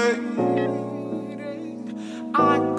waiting. I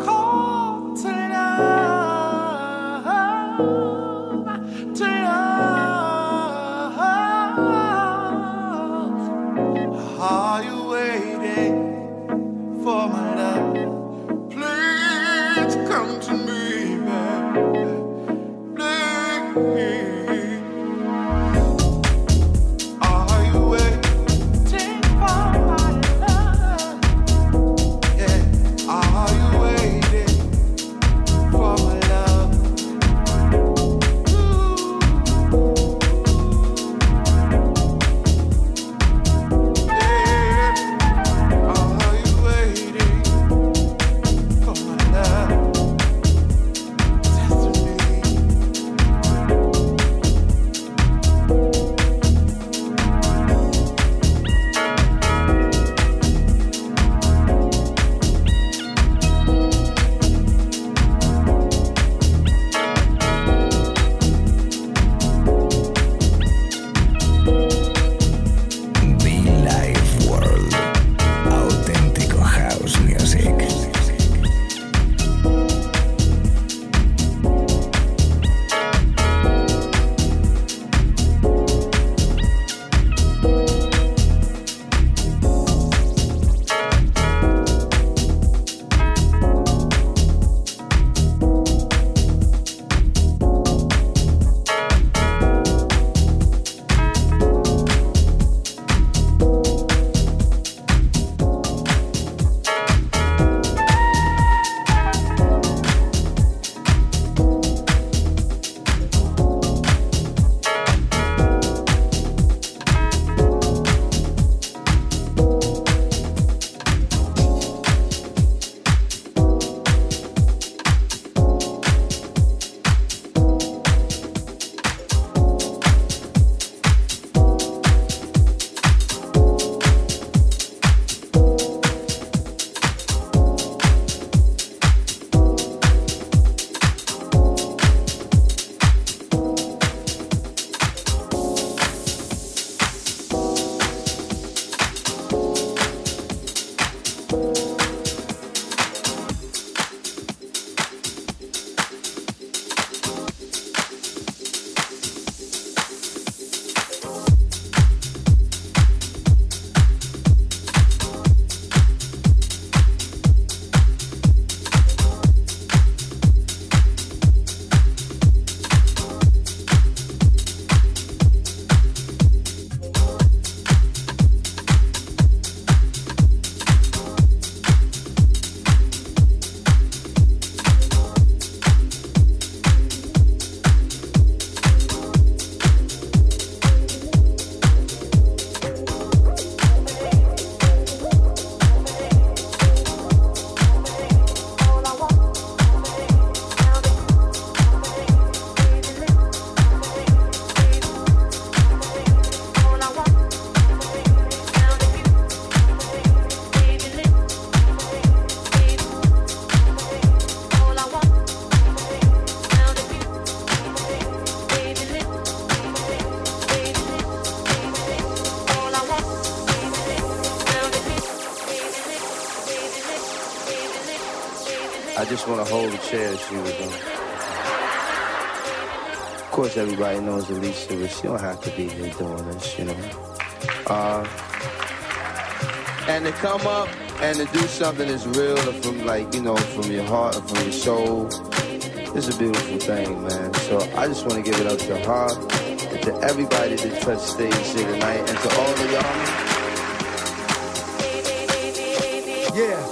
B. just want to hold the chair she was on. Of course, everybody knows Alicia, but she don't have to be here doing this, you know. Uh, and to come up and to do something that's real from like, you know, from your heart or from your soul, it's a beautiful thing, man. So I just want to give it up to her, and to everybody that touched stage here tonight, and to all of y'all. Yeah.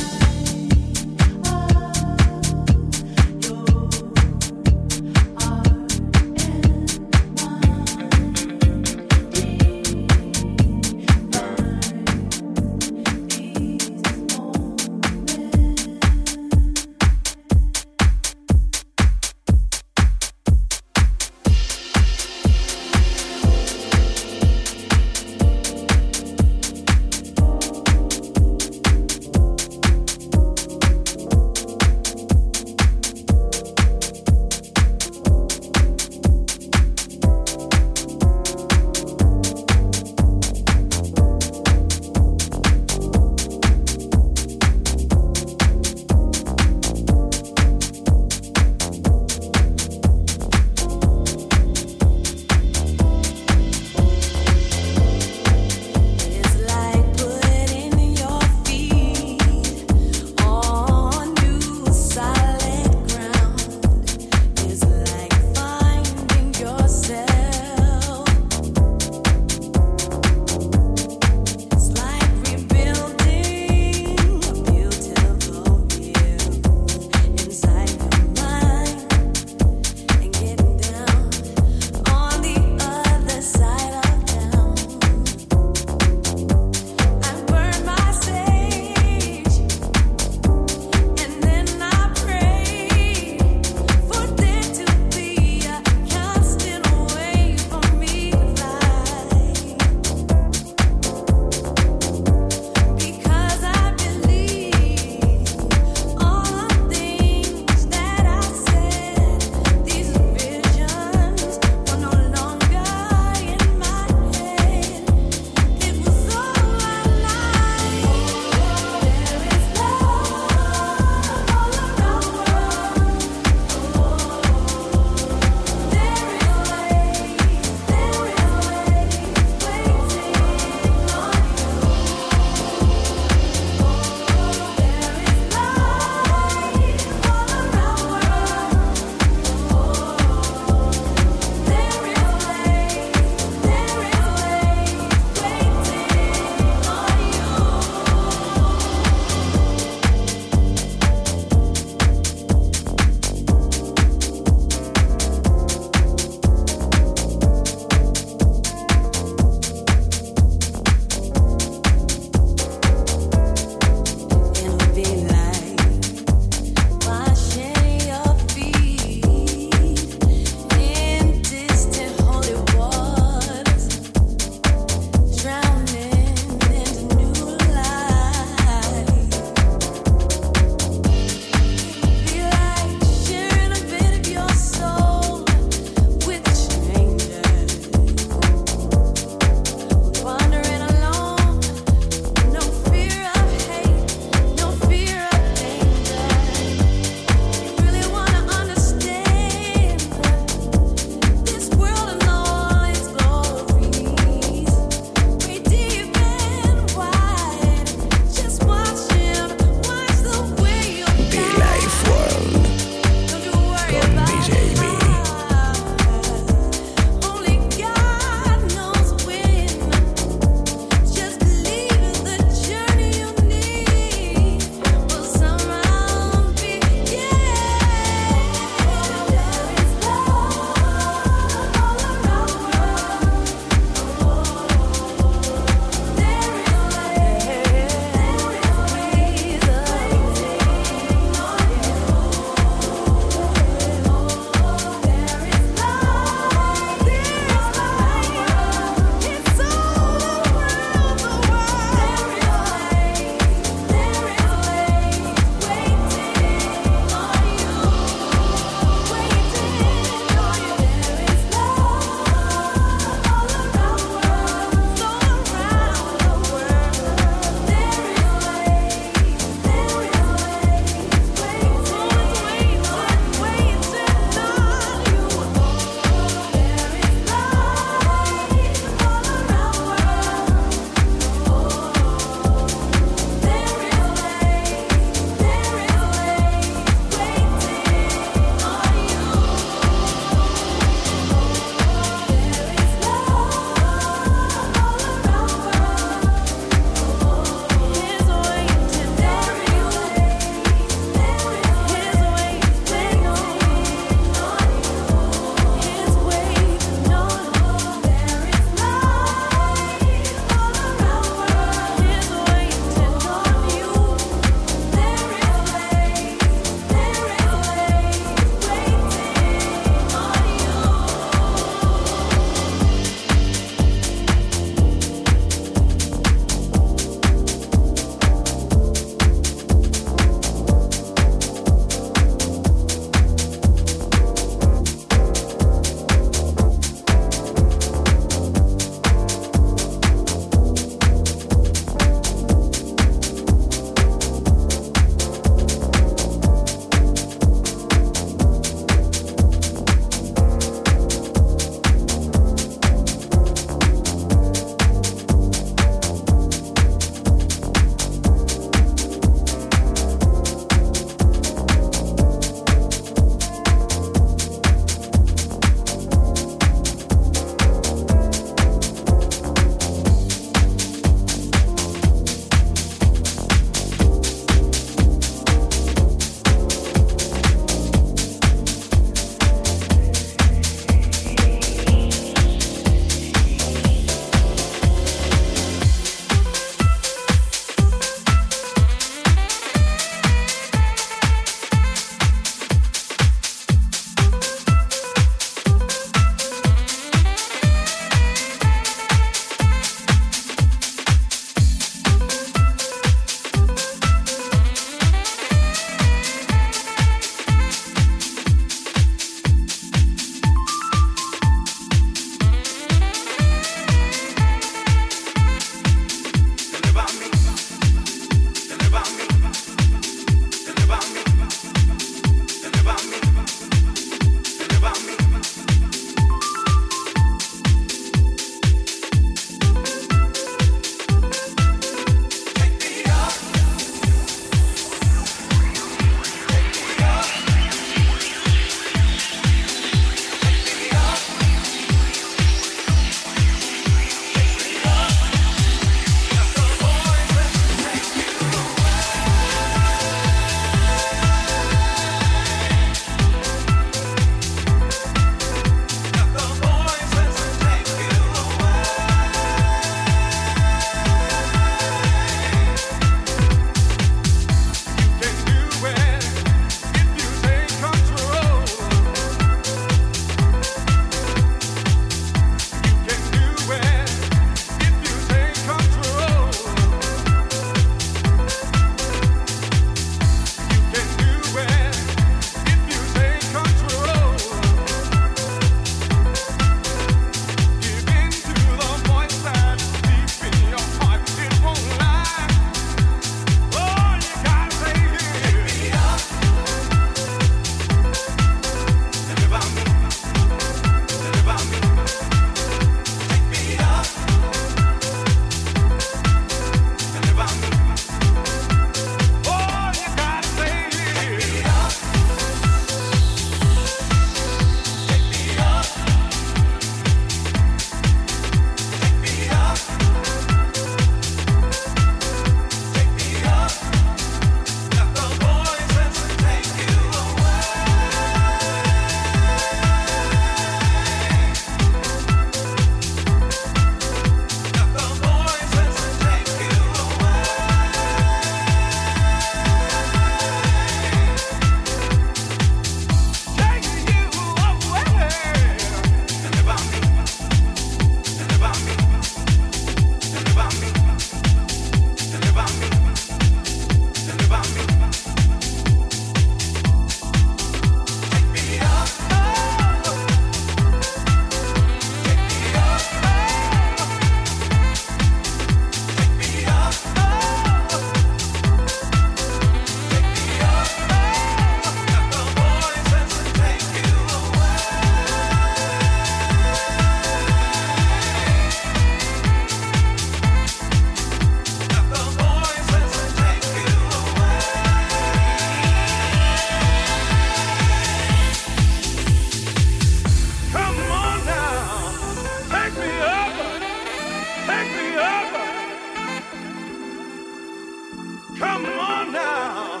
Come on now,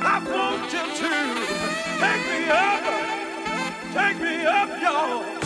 I want you to take me up, take me up, y'all.